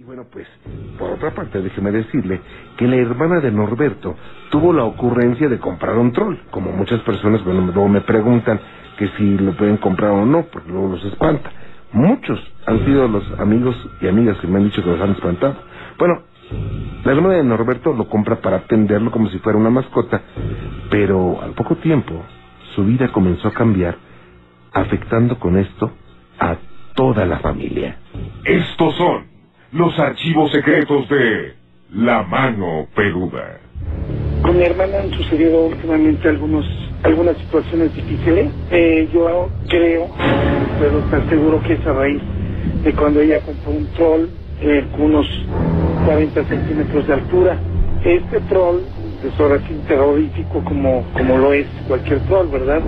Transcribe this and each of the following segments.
Y bueno, pues, por otra parte, déjeme decirle que la hermana de Norberto tuvo la ocurrencia de comprar un troll. Como muchas personas, bueno, luego me preguntan que si lo pueden comprar o no, porque luego los espanta. Muchos han sido los amigos y amigas que me han dicho que los han espantado. Bueno, la hermana de Norberto lo compra para atenderlo como si fuera una mascota, pero al poco tiempo su vida comenzó a cambiar, afectando con esto a toda la familia. Estos son los archivos secretos de La Mano Peluda. Con mi hermana han sucedido últimamente algunos, algunas situaciones difíciles. Eh, yo creo, pero estar seguro que es a raíz de cuando ella compró un troll eh, con unos 40 centímetros de altura. Este troll es ahora sí terrorífico como, como lo es cualquier troll, ¿verdad?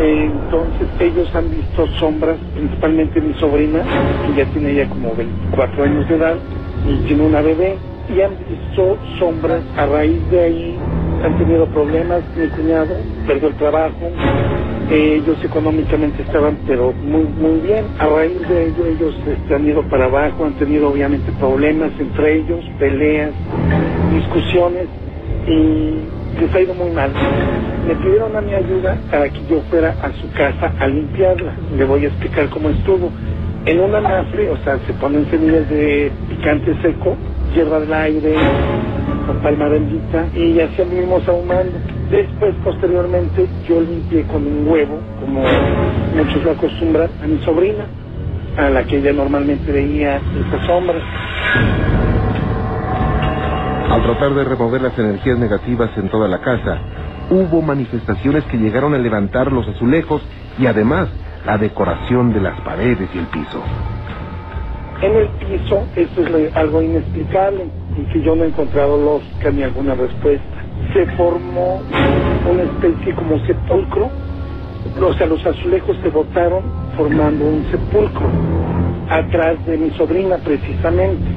Eh, entonces ellos han visto sombras, principalmente mi sobrina, que ya tiene ya como 24 años de edad y tiene una bebé, y han visto sombras a raíz de ahí, han tenido problemas, mi cuñado perdió el trabajo, ellos económicamente estaban pero muy muy bien, a raíz de ello ellos este, han ido para abajo, han tenido obviamente problemas entre ellos, peleas, discusiones, y les ha ido muy mal. Me pidieron a mi ayuda para que yo fuera a su casa a limpiarla. Le voy a explicar cómo estuvo. En una anafre, o sea, se ponen semillas de picante seco, hierba del aire, con palma bendita, y así mismo ahumando. Después, posteriormente, yo limpié con un huevo, como muchos lo acostumbran, a mi sobrina, a la que ella normalmente veía esas sombras. Al tratar de remover las energías negativas en toda la casa, hubo manifestaciones que llegaron a levantar los azulejos y además la decoración de las paredes y el piso. En el piso, esto es algo inexplicable y que yo no he encontrado lógica ni alguna respuesta. Se formó una especie como sepulcro, o sea, los azulejos se botaron formando un sepulcro atrás de mi sobrina precisamente.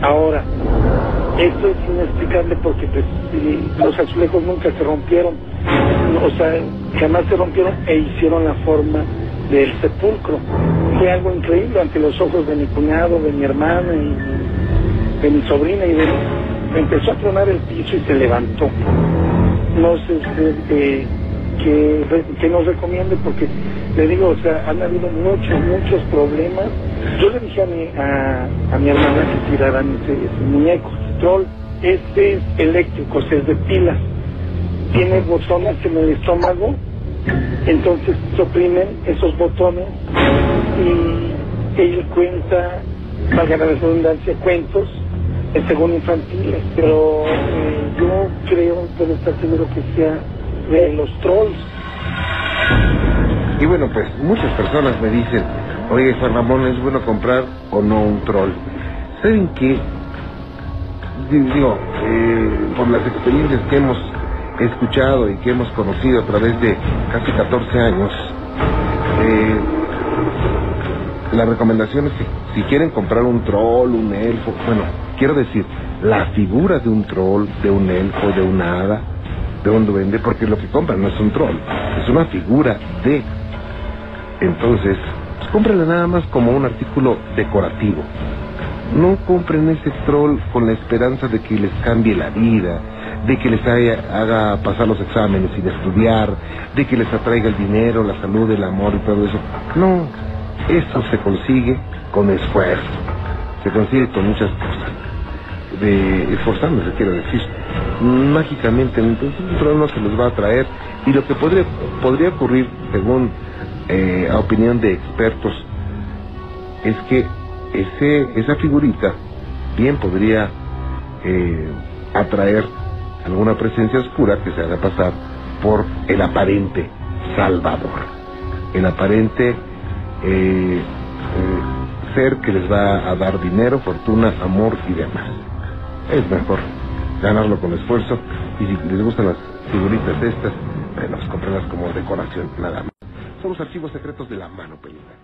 Ahora, esto es inexplicable porque pues, los azulejos nunca se rompieron, o sea, jamás se rompieron e hicieron la forma del sepulcro. Fue algo increíble ante los ojos de mi cuñado, de mi hermana y de mi sobrina y de empezó a tronar el piso y se levantó. No sé eh, que, nos recomiende porque le digo, o sea, han habido muchos, muchos problemas. Yo le dije a mi, a, mi hermana que tiraran ese, ese muñeco este es eléctrico, es de pilas. Tiene botones en el estómago, entonces se oprimen esos botones y él cuenta, valga la redundancia, cuentos, según infantiles. Pero eh, yo creo, puedo estar seguro que sea de los trolls. Y bueno, pues muchas personas me dicen, oye Juan Ramón, ¿es bueno comprar o no un troll? ¿Saben qué? Digo, eh, por las experiencias que hemos escuchado y que hemos conocido a través de casi 14 años, eh, la recomendación es que si quieren comprar un troll, un elfo, bueno, quiero decir, la figura de un troll, de un elfo, de un hada, de un duende, porque lo que compran no es un troll, es una figura de... Entonces, pues nada más como un artículo decorativo. No compren ese troll con la esperanza de que les cambie la vida, de que les haga pasar los exámenes sin estudiar, de que les atraiga el dinero, la salud, el amor y todo eso. No, eso se consigue con esfuerzo, se consigue con muchas cosas, de esforzándose, quiero decir. Mágicamente, entonces un troll no se los va a traer y lo que podría, podría ocurrir, según eh, opinión de expertos, es que ese, esa figurita bien podría eh, atraer alguna presencia oscura que se haga pasar por el aparente salvador, el aparente eh, eh, ser que les va a dar dinero, fortuna, amor y demás. Es mejor ganarlo con esfuerzo y si les gustan las figuritas estas, bueno, pues como decoración, nada más. Son los archivos secretos de la mano peluda.